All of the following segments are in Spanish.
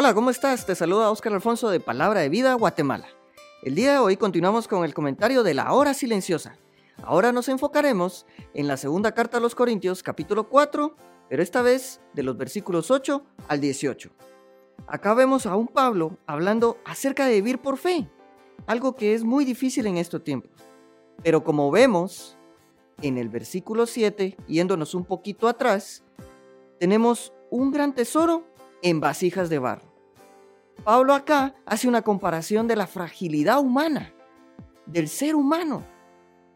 Hola, ¿cómo estás? Te saluda Óscar Alfonso de Palabra de Vida, Guatemala. El día de hoy continuamos con el comentario de la hora silenciosa. Ahora nos enfocaremos en la segunda carta a los Corintios, capítulo 4, pero esta vez de los versículos 8 al 18. Acá vemos a un Pablo hablando acerca de vivir por fe, algo que es muy difícil en estos tiempos. Pero como vemos en el versículo 7, yéndonos un poquito atrás, tenemos un gran tesoro en vasijas de barro. Pablo acá hace una comparación de la fragilidad humana, del ser humano.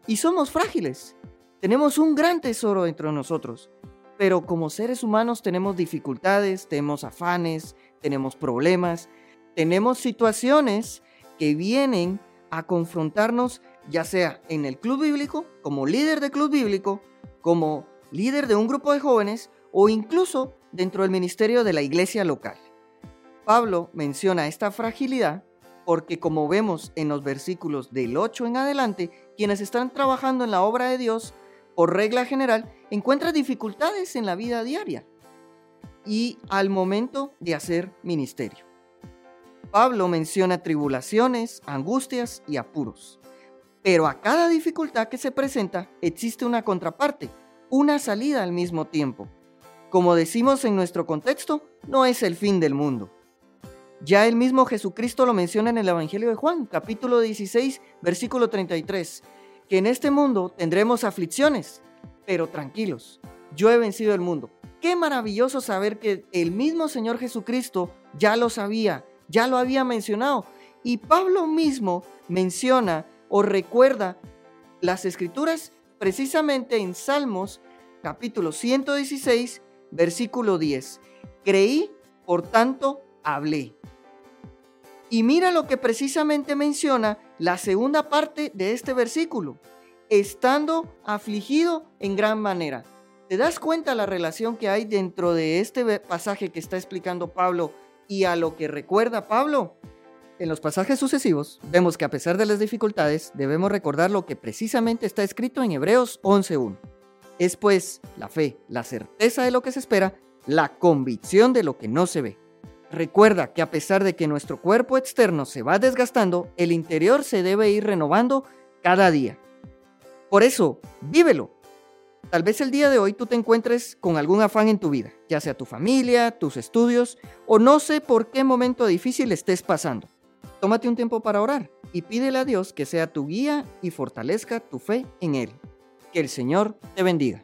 Y somos frágiles. Tenemos un gran tesoro dentro de nosotros. Pero como seres humanos tenemos dificultades, tenemos afanes, tenemos problemas, tenemos situaciones que vienen a confrontarnos, ya sea en el club bíblico, como líder de club bíblico, como líder de un grupo de jóvenes o incluso dentro del ministerio de la iglesia local. Pablo menciona esta fragilidad porque como vemos en los versículos del 8 en adelante, quienes están trabajando en la obra de Dios, por regla general, encuentran dificultades en la vida diaria y al momento de hacer ministerio. Pablo menciona tribulaciones, angustias y apuros. Pero a cada dificultad que se presenta existe una contraparte, una salida al mismo tiempo. Como decimos en nuestro contexto, no es el fin del mundo. Ya el mismo Jesucristo lo menciona en el Evangelio de Juan, capítulo 16, versículo 33, que en este mundo tendremos aflicciones, pero tranquilos, yo he vencido el mundo. Qué maravilloso saber que el mismo Señor Jesucristo ya lo sabía, ya lo había mencionado. Y Pablo mismo menciona o recuerda las escrituras precisamente en Salmos capítulo 116, versículo 10. Creí, por tanto, hablé. Y mira lo que precisamente menciona la segunda parte de este versículo, estando afligido en gran manera. ¿Te das cuenta la relación que hay dentro de este pasaje que está explicando Pablo y a lo que recuerda Pablo? En los pasajes sucesivos vemos que a pesar de las dificultades debemos recordar lo que precisamente está escrito en Hebreos 11.1. Es pues la fe, la certeza de lo que se espera, la convicción de lo que no se ve. Recuerda que a pesar de que nuestro cuerpo externo se va desgastando, el interior se debe ir renovando cada día. Por eso, vívelo. Tal vez el día de hoy tú te encuentres con algún afán en tu vida, ya sea tu familia, tus estudios o no sé por qué momento difícil estés pasando. Tómate un tiempo para orar y pídele a Dios que sea tu guía y fortalezca tu fe en Él. Que el Señor te bendiga.